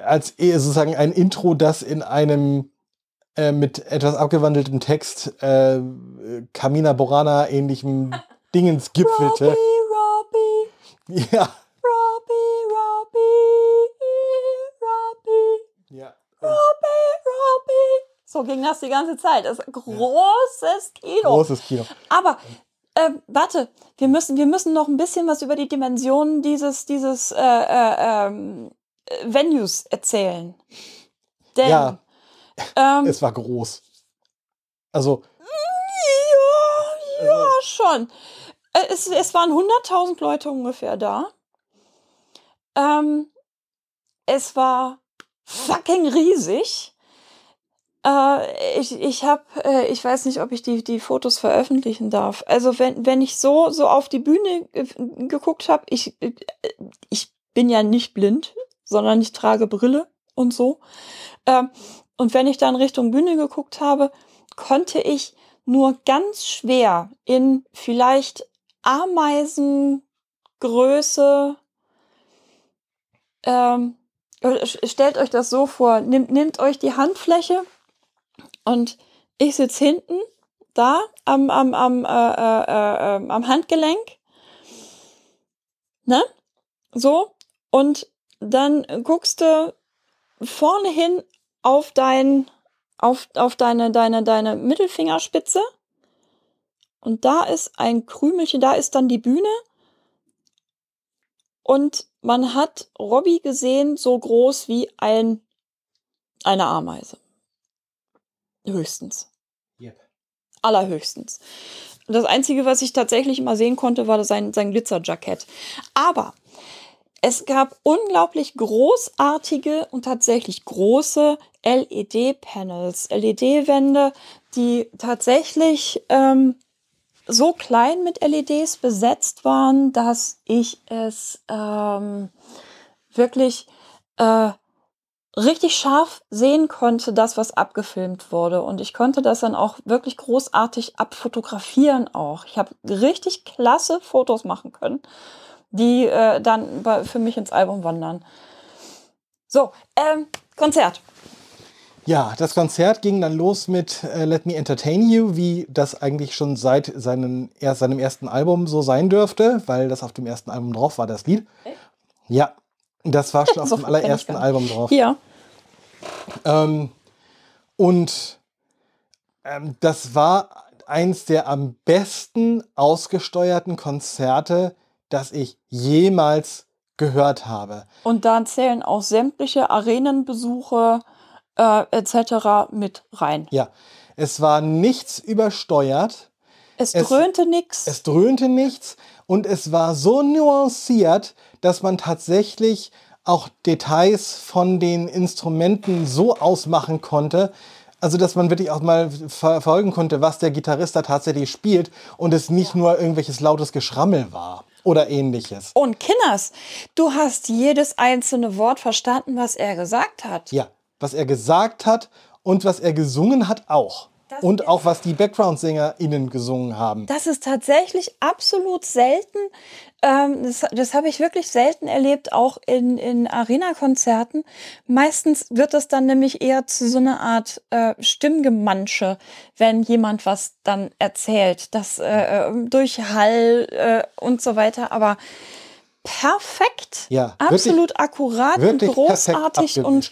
Als eh sozusagen ein Intro, das in einem äh, mit etwas abgewandeltem Text äh, Kamina Borana ähnlichem Dingens gipfelte. Robbie, Robbie. Ja. Robbie, Robbie, Robbie. Ja. Robbie, Robbie. So ging das die ganze Zeit. Das ist ein großes Kino. Großes Kino. Aber äh, warte, wir müssen, wir müssen noch ein bisschen was über die Dimensionen dieses, dieses äh, äh, ähm, Venues erzählen. Denn Ja. Ähm, Es war groß. Also, Ja, ja, schon. Äh, Es, es waren 100.000 Leute ungefähr da. Ähm, es war fucking riesig. Äh, ich ich habe, äh, ich weiß nicht, ob ich die, die Fotos veröffentlichen darf. Also wenn, wenn ich so, so auf die Bühne geguckt habe, ich, äh, ich bin ja nicht blind, sondern ich trage Brille und so. Ähm, und wenn ich dann Richtung Bühne geguckt habe, konnte ich nur ganz schwer in vielleicht Ameisengröße. Ähm, äh, stellt euch das so vor, nehmt, nehmt euch die Handfläche und ich sitze hinten da am, am, am, äh, äh, äh, ähm, am Handgelenk. Ne? So. Und dann guckst du vorne hin auf dein, auf, auf deine, deine, deine Mittelfingerspitze. Und da ist ein Krümelchen, da ist dann die Bühne. Und man hat Robbie gesehen, so groß wie ein, eine Ameise. Höchstens. Yep. Allerhöchstens. Das Einzige, was ich tatsächlich immer sehen konnte, war sein, sein Glitzerjackett. Aber es gab unglaublich großartige und tatsächlich große LED-Panels, LED-Wände, die tatsächlich ähm, so klein mit LEDs besetzt waren, dass ich es ähm, wirklich äh, richtig scharf sehen konnte, das, was abgefilmt wurde. Und ich konnte das dann auch wirklich großartig abfotografieren auch. Ich habe richtig klasse Fotos machen können, die äh, dann bei, für mich ins Album wandern. So, ähm, Konzert. Ja, das Konzert ging dann los mit äh, Let Me Entertain You, wie das eigentlich schon seit seinen, er, seinem ersten Album so sein dürfte, weil das auf dem ersten Album drauf war, das Lied. Echt? Ja, das war schon auf So dem allerersten. Album drauf. Ja. Ähm, und ähm, das war eins der am besten ausgesteuerten Konzerte, das ich jemals gehört habe. Und da zählen auch sämtliche Arenenbesuche äh, etc. mit rein. Ja, es war nichts übersteuert. Es, Es- dröhnte nix. Es dröhnte nichts und es war so nuanciert, dass man tatsächlich auch Details von den Instrumenten so ausmachen konnte, also dass man wirklich auch mal verfolgen konnte, was der Gitarrist da tatsächlich spielt und es nicht nur irgendwelches lautes Geschrammel war oder ähnliches. Und Kinders, du hast jedes einzelne Wort verstanden, was er gesagt hat. Ja, was er gesagt hat und was er gesungen hat auch. Das Und auch was die Background-SängerInnen gesungen haben. Das ist tatsächlich absolut selten. Ähm, das das habe ich wirklich selten erlebt, auch in, in Arena-Konzerten. Meistens wird das dann nämlich eher zu so einer Art äh, Stimmgemansche, wenn jemand was dann erzählt. Das äh, äh, durch Hall äh, und so weiter. Aber perfekt. Ja, absolut akkurat und wirklich perfekt großartig und,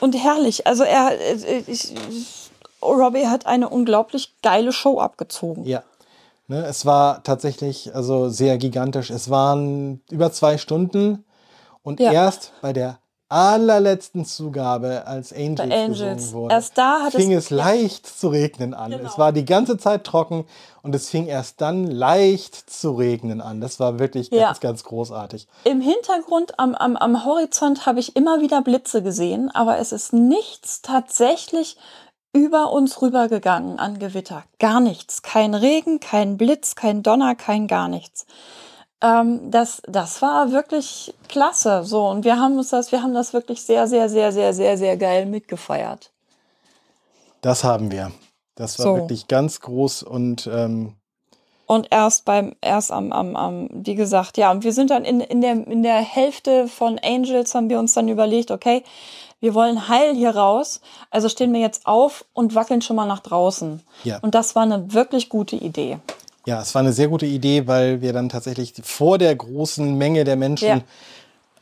und herrlich. Also er, äh, ich, Robbie hat eine unglaublich geile Show abgezogen. Ja. Ne, es war tatsächlich also sehr gigantisch. Es waren über zwei Stunden und Ja. erst bei der allerletzten Zugabe, als Angels, Angels. gesungen wurde, Erst da fing es- es leicht zu regnen an. Genau. Es war die ganze Zeit trocken und es fing erst dann leicht zu regnen an. Das war wirklich Ja. ganz, ganz großartig. Im Hintergrund am, am, am Horizont habe ich immer wieder Blitze gesehen, aber es ist nichts tatsächlich über uns rübergegangen an Gewitter. Gar nichts. Kein Regen, kein Blitz, kein Donner, kein gar nichts. Ähm, das, das war wirklich klasse. So, und wir haben uns das, wir haben das wirklich sehr, sehr, sehr, sehr, sehr, sehr geil mitgefeiert. Das haben wir. Das war So. wirklich ganz groß und ähm, Und erst beim, erst am, am, am, wie gesagt, ja, und wir sind dann in, in, der, in der Hälfte von Angels haben wir uns dann überlegt, okay, wir wollen heil hier raus, also stehen wir jetzt auf und wackeln schon mal nach draußen. Ja. Und das war eine wirklich gute Idee. ja, es war eine sehr gute Idee, weil wir dann tatsächlich vor der großen Menge der Menschen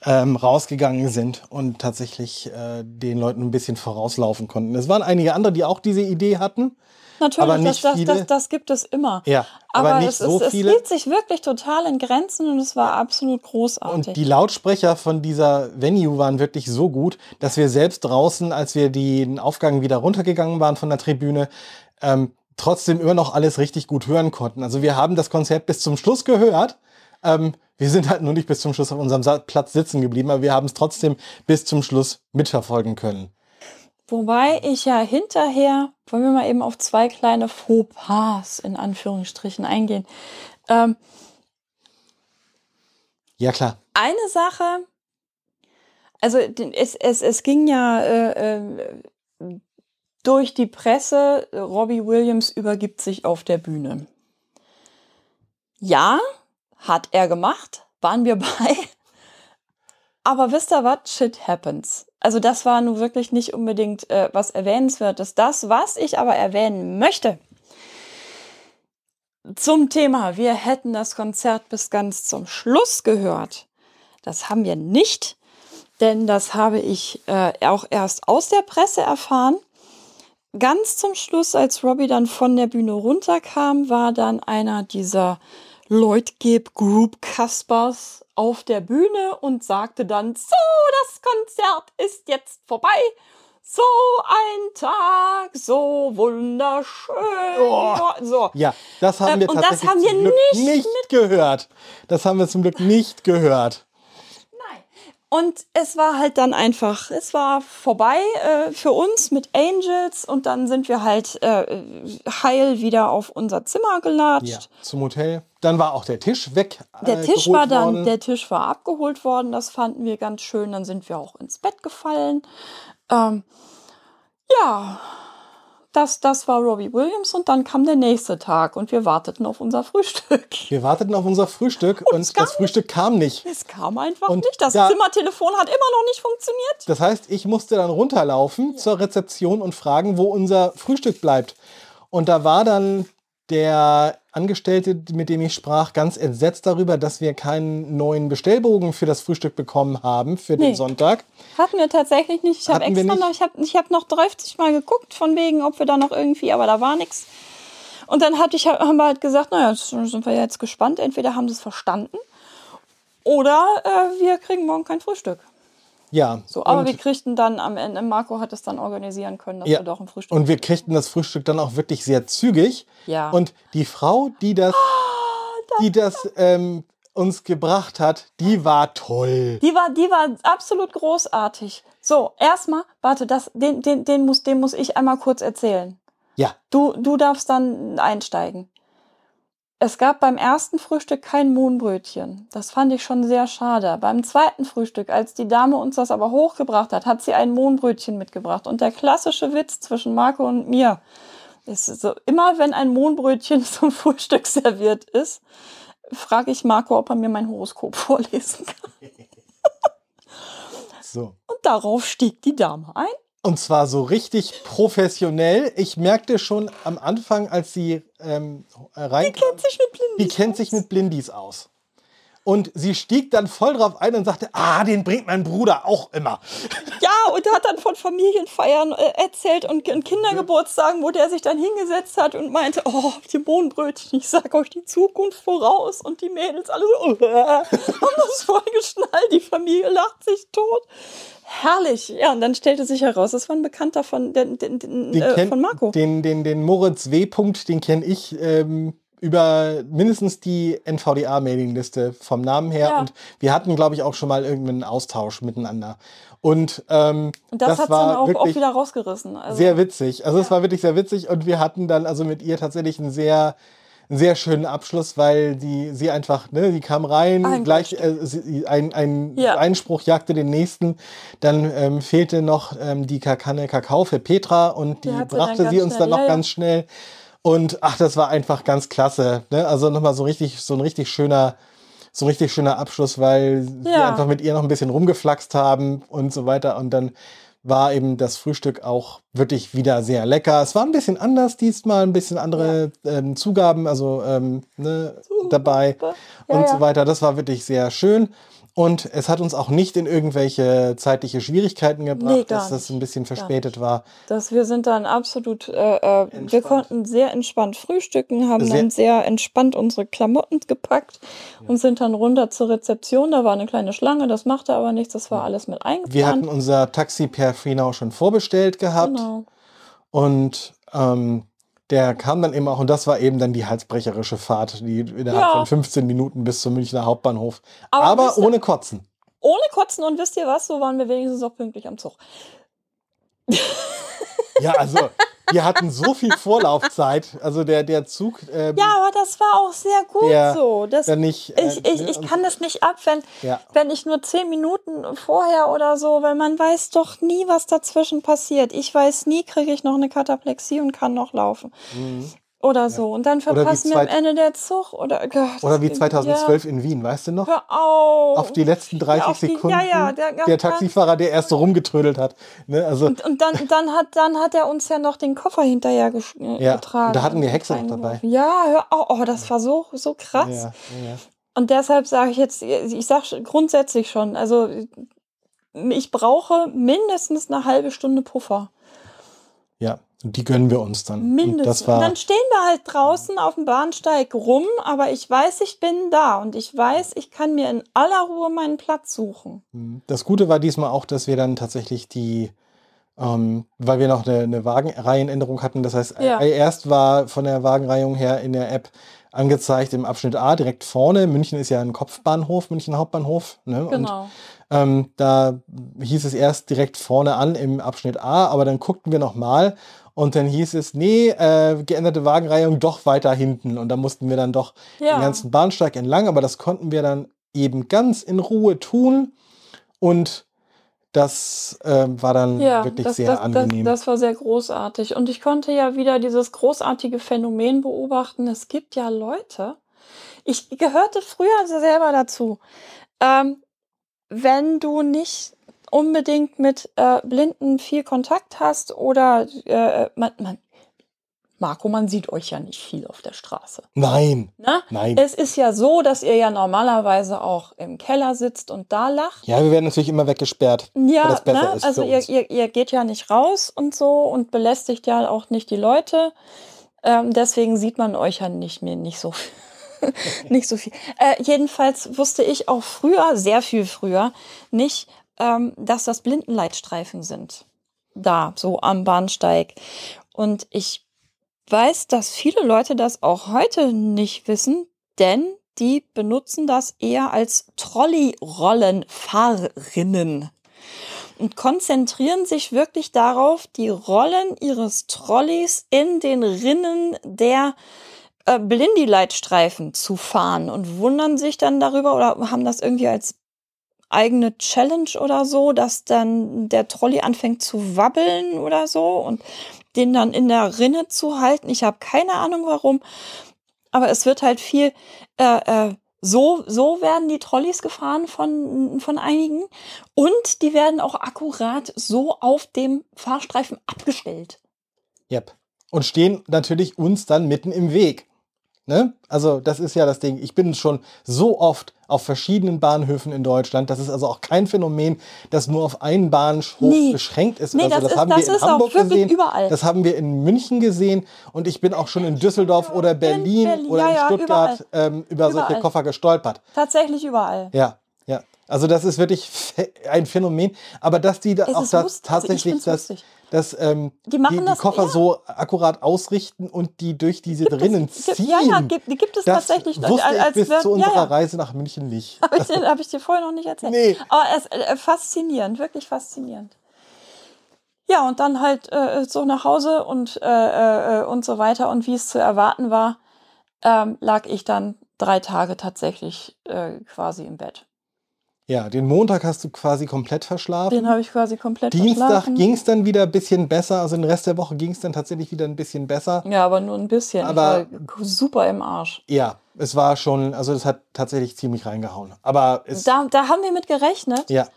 Ja. ähm, rausgegangen sind und tatsächlich äh, den Leuten ein bisschen vorauslaufen konnten. Es waren einige andere, die auch diese Idee hatten. Natürlich, Aber das, nicht das, viele. das, das gibt es immer. Ja, aber, aber nicht es, so ist, es viele. hielt sich wirklich total in Grenzen und es war absolut großartig. Und die Lautsprecher von dieser Venue waren wirklich so gut, dass wir selbst draußen, als wir den Aufgang wieder runtergegangen waren von der Tribüne, ähm, trotzdem immer noch alles richtig gut hören konnten. Also wir haben das Konzert bis zum Schluss gehört. Ähm, wir sind halt nur nicht bis zum Schluss auf unserem Platz sitzen geblieben, aber wir haben es trotzdem bis zum Schluss mitverfolgen können. Wobei ich ja hinterher, wollen wir mal eben auf zwei kleine Fauxpas in Anführungsstrichen eingehen. Ähm, Ja klar. eine Sache, also es, es, es ging ja äh, äh, durch die Presse, Robbie Williams übergibt sich auf der Bühne. Ja, hat er gemacht, waren wir bei. Aber wisst ihr was? Shit happens. Also das war nun wirklich nicht unbedingt äh, was erwähnenswertes. Das, was ich aber erwähnen möchte, zum Thema, wir hätten das Konzert bis ganz zum Schluss gehört. Das haben wir nicht, denn das habe ich äh, auch erst aus der Presse erfahren. Ganz zum Schluss, als Robbie dann von der Bühne runterkam, war dann einer dieser Leutgeb Group Kaspers auf der Bühne und sagte dann, so, das Konzert ist jetzt vorbei. So ein Tag, so wunderschön. Oh. So. Ja, das haben Ähm, wir und das tatsächlich haben wir zum Glück nicht nicht gehört. Das haben wir zum Glück nicht gehört. Nein. Und es war halt dann einfach, es war vorbei äh, für uns mit Angels und dann sind wir halt äh, heil wieder auf unser Zimmer Ja, gelatscht. zum Hotel. Dann war auch der Tisch weg. Der äh, Tisch war dann, worden. der Tisch war abgeholt worden, das fanden wir ganz schön. Dann sind wir auch ins Bett gefallen. Ähm, ja, das, das war Robbie Williams und dann kam der nächste Tag und wir warteten auf unser Frühstück. Wir warteten auf unser Frühstück und, kam das Frühstück kam nicht. Es kam einfach Und nicht. Das da- Zimmertelefon hat immer noch nicht funktioniert. Das heißt, ich musste dann runterlaufen zur Rezeption und fragen, wo unser Frühstück bleibt. Und da war dann der Angestellte, mit dem ich sprach, ganz entsetzt darüber, dass wir keinen neuen Bestellbogen für das Frühstück bekommen haben für den Nee. Sonntag. Hatten wir tatsächlich nicht. Ich habe extra nicht? noch, ich habe ich hab noch 30 Mal geguckt, von wegen, ob wir da noch irgendwie, aber da war nichts. Und dann hatte ich, haben wir halt gesagt, naja, sind wir jetzt gespannt. Entweder haben sie es verstanden oder äh, wir kriegen morgen kein Frühstück. Ja. So, aber wir kriegten dann am Ende, Marco hat es dann organisieren können, dass ja. wir doch ein Frühstück und wir kriegten das Frühstück dann auch wirklich sehr zügig. Ja. Und die Frau, die das, die das ähm, uns gebracht hat, die war toll. Die war, die war absolut großartig. So, erstmal, warte, das, den, den, den, muss, den muss ich einmal kurz erzählen. Ja, Du, du darfst dann einsteigen. Es gab beim ersten Frühstück kein Mohnbrötchen. Das fand ich schon sehr schade. Beim zweiten Frühstück, als die Dame uns das aber hochgebracht hat, hat sie ein Mohnbrötchen mitgebracht. Und der klassische Witz zwischen Marco und mir ist so, immer wenn ein Mohnbrötchen zum Frühstück serviert ist, frage ich Marco, ob er mir mein Horoskop vorlesen kann. so. Und darauf stieg die Dame ein. Und zwar so richtig professionell. Ich merkte schon am Anfang, als sie ähm, reinkam, Kennt sich mit Blinden. die kennt sich mit Blindis aus. Und sie stieg dann voll drauf ein und sagte, ah, den bringt mein Bruder auch immer. Ja, und hat dann von Familienfeiern äh, erzählt und Kindergeburtstagen, wo der sich dann hingesetzt hat und meinte, oh, die Bohnenbrötchen, ich sag euch die Zukunft voraus. Und die Mädels alle so, äh, haben das voll geschnallt, die Familie lacht sich tot. Herrlich. Ja, und dann stellte sich heraus, das war ein Bekannter von, den, den, den, äh, von Marco. Den, den, den Moritz W. Punkt, den kenne ich ähm, über mindestens die NVDA-Mailingliste vom Namen her. Ja. Und wir hatten, glaube ich, auch schon mal irgendeinen Austausch miteinander. Und, ähm, Und das, das war dann auch, auch wieder rausgerissen. Also, sehr witzig. Also es war wirklich sehr witzig und wir hatten dann also mit ihr tatsächlich einen sehr einen sehr schönen Abschluss, weil die sie einfach, ne, die kam rein, Ein gleich äh, sie, ein, ein Ja. Einspruch jagte den nächsten. Dann ähm, fehlte noch ähm, die Kanne Kakao für Petra und die Die hat sie brachte sie ganz uns schnell, dann noch ganz schnell. Und ach, das war einfach ganz klasse. Ne? Also nochmal so richtig, so ein richtig schöner, so ein richtig schöner Abschluss, weil wir Ja. einfach mit ihr noch ein bisschen rumgeflaxt haben und so weiter. Und dann war eben das Frühstück auch wirklich wieder sehr lecker. Es war ein bisschen anders diesmal, ein bisschen andere ähm, Zugaben, also ähm, ne, dabei Ja, und ja. so weiter. Das war wirklich sehr schön. Und es hat uns auch nicht in irgendwelche zeitliche Schwierigkeiten gebracht, Nee, dass das ein bisschen verspätet war. dass wir sind dann absolut, äh, äh, wir konnten sehr entspannt frühstücken, haben Sehr- dann sehr entspannt unsere Klamotten gepackt und sind dann runter zur Rezeption. Da war eine kleine Schlange, das machte aber nichts, das war alles mit eingeplant. Wir hatten unser Taxi per Freenau schon vorbestellt gehabt. genau. Und ähm, der kam dann eben auch, und das war eben dann die halsbrecherische Fahrt, die innerhalb Ja. von 15 Minuten bis zum Münchner Hauptbahnhof. Aber Aber, wisst ihr- ohne Kotzen. Ohne Kotzen und wisst ihr was, so waren wir wenigstens auch pünktlich am Zug. Ja, also wir hatten so viel Vorlaufzeit. Also der, der Zug, ähm, Ja, aber das war auch sehr gut Der- so. Das, äh, ich, ich, ne, ich und- kann das nicht ab, wenn, Ja. wenn ich nur zehn Minuten vorher oder so, weil man weiß doch nie, was dazwischen passiert. Ich weiß nie, kriege ich noch eine Kataplexie und kann noch laufen. Mhm. Oder so. Und dann verpassen wir am Ende der Zug. Oder, Gott, Oder wie das- 2012 in Wien, weißt du noch? Ja, hör auf. Auf die letzten 30 auf die- ja, Sekunden. ja, der- der Taxifahrer, der erst so rumgetrödelt hat. Ne, also, Und, und dann, dann, hat, dann hat er uns ja noch den Koffer hinterher gesch- äh, Ja, getragen. und da hatten wir Hexe noch dabei. Ja, hör auf. Oh, das war so, so krass. ja, ja, ja. Und deshalb sage ich jetzt, ich sage grundsätzlich schon, also ich brauche mindestens eine halbe Stunde Puffer. ja, und die gönnen wir uns dann. Und Mindestens. war, und dann stehen wir halt draußen auf dem Bahnsteig rum, aber ich weiß, ich bin da und ich weiß, ich kann mir in aller Ruhe meinen Platz suchen. Mhm. Das Gute war diesmal auch, dass wir dann tatsächlich die, ähm, weil wir noch eine, eine Wagenreihenänderung hatten. Das heißt, Ja. äh, erst war von der Wagenreihung her in der App angezeigt im Abschnitt A direkt vorne. München ist ja ein Kopfbahnhof, München Hauptbahnhof. Ne? Und Genau. ähm, da hieß es erst direkt vorne an im Abschnitt A, aber dann guckten wir nochmal und dann hieß es, nee, äh, geänderte Wagenreihung doch weiter hinten. Und da mussten wir dann doch Ja. den ganzen Bahnsteig entlang, aber das konnten wir dann eben ganz in Ruhe tun. Und das ähm, war dann Ja, wirklich das, sehr das, das, angenehm. das war sehr großartig. Und ich konnte ja wieder dieses großartige Phänomen beobachten. Es gibt ja Leute, ich gehörte früher selber dazu, ähm, wenn du nicht unbedingt mit äh, Blinden viel Kontakt hast oder äh, man, man, Marco, man sieht euch ja nicht viel auf der Straße. nein, Ne? nein. Es ist ja so, dass ihr ja normalerweise auch im Keller sitzt und da lacht. ja, wir werden natürlich immer weggesperrt. weil Ja, das besser ne? ist also ihr, ihr, ihr geht ja nicht raus und so und belästigt ja auch nicht die Leute. Ähm, deswegen sieht man euch ja nicht mehr nicht so viel. nicht so viel. Äh, jedenfalls wusste ich auch früher, sehr viel früher, nicht, ähm, dass das Blindenleitstreifen sind. Da, so am Bahnsteig. Und ich weiß, dass viele Leute das auch heute nicht wissen, denn die benutzen das eher als Trolley-Rollenfahrerinnen und konzentrieren sich wirklich darauf, die Rollen ihres Trolleys in den Rinnen der äh, Blindy-Leitstreifen zu fahren und wundern sich dann darüber oder haben das irgendwie als eigene Challenge oder so, dass dann der Trolley anfängt zu wabbeln oder so und den dann in der Rinne zu halten. Ich habe keine Ahnung warum, aber es wird halt viel äh, äh, so, so werden die Trolleys gefahren von, von einigen und die werden auch akkurat so auf dem Fahrstreifen abgestellt. Yep. Und stehen natürlich uns dann mitten im Weg. Ne? Also das ist ja das Ding. Ich bin schon so oft auf verschiedenen Bahnhöfen in Deutschland. Das ist also auch kein Phänomen, das nur auf einen Bahnhof Nee. beschränkt ist. Nee, oder so. das das ist- haben das wir in Hamburg wirklich gesehen. überall. Das haben wir in München gesehen. Und ich bin auch schon in Düsseldorf oder Berlin, Berlin, oder ja, in Stuttgart ähm, über solche Überall. Koffer gestolpert. Tatsächlich überall. Ja, ja. Also das ist wirklich ein Phänomen. Aber dass die da Es auch das, lustig. Also ich tatsächlich find's das, lustig. Dass ähm, Die machen die, das- Koffer ja. so akkurat ausrichten und die durch diese drinnen Gibt- ziehen. Ja, ja, gibt, die gibt es das tatsächlich. wusste ich als bis wär- zu unserer ja. Reise nach München nicht. Habe ich, dir- hab ich dir vorher noch nicht erzählt. Nee. Aber es äh, faszinierend, wirklich faszinierend. Ja, und dann halt äh, so nach Hause und, äh, äh, und so weiter. Und wie es zu erwarten war, ähm, lag ich dann drei Tage tatsächlich äh, quasi im Bett. Ja, den Montag hast du quasi komplett verschlafen. Den habe ich quasi komplett Dienstag verschlafen. ging es dann wieder ein bisschen besser. Also den Rest der Woche ging es dann tatsächlich wieder ein bisschen besser. Ja, aber nur ein bisschen. Aber- super im Arsch. Ja, es war schon, also es hat tatsächlich ziemlich reingehauen. Aber es, Da, da haben wir mit gerechnet. ja,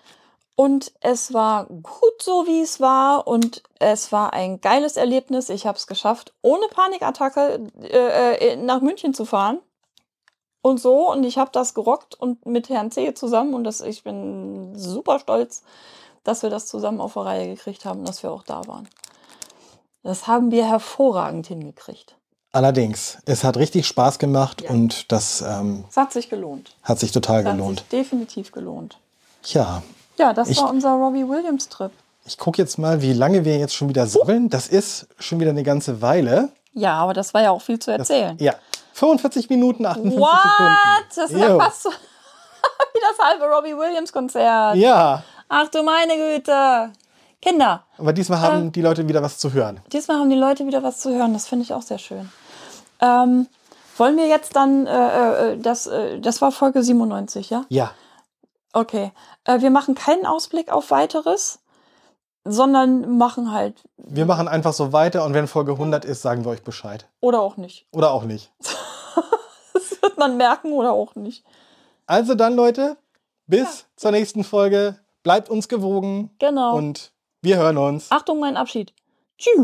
Und es war gut so, wie es war. Und es war ein geiles Erlebnis. Ich habe es geschafft, ohne Panikattacke äh, äh, nach München zu fahren. Und so. Und ich habe das gerockt und mit Herrn C. zusammen. Und das, ich bin super stolz, dass wir das zusammen auf der Reihe gekriegt haben, dass wir auch da waren. Das haben wir hervorragend hingekriegt. allerdings, es hat richtig Spaß gemacht Ja. und das ähm, Es hat sich gelohnt. hat sich total hat gelohnt. sich definitiv gelohnt. Tja, Ja, das Ich- war unser Robbie Williams Trip. ich gucke jetzt mal, wie lange wir jetzt schon wieder sabbeln. Das ist schon wieder eine ganze Weile. Ja, aber das war ja auch viel zu Das, erzählen. ja, 45 Minuten, 58 What? Sekunden. Das ist ja fast so wie das halbe Robbie Williams Konzert. Ja, Ach du meine Güte. Kinder, aber diesmal haben die Leute wieder was zu hören. diesmal haben die Leute wieder was zu hören. Das finde ich auch sehr schön. Ähm, wollen wir jetzt dann, äh, äh, das, äh, das war Folge 97, ja? Ja, Okay. Äh, wir machen keinen Ausblick auf weiteres, sondern machen halt, wir machen einfach so weiter und wenn Folge 100 ist, sagen wir euch Bescheid. oder auch nicht. Oder auch nicht. Wird man merken oder auch nicht. Also dann, Leute, bis zur nächsten Folge. Bleibt uns gewogen Genau. und wir hören uns. Achtung, mein Abschied. Tschüss.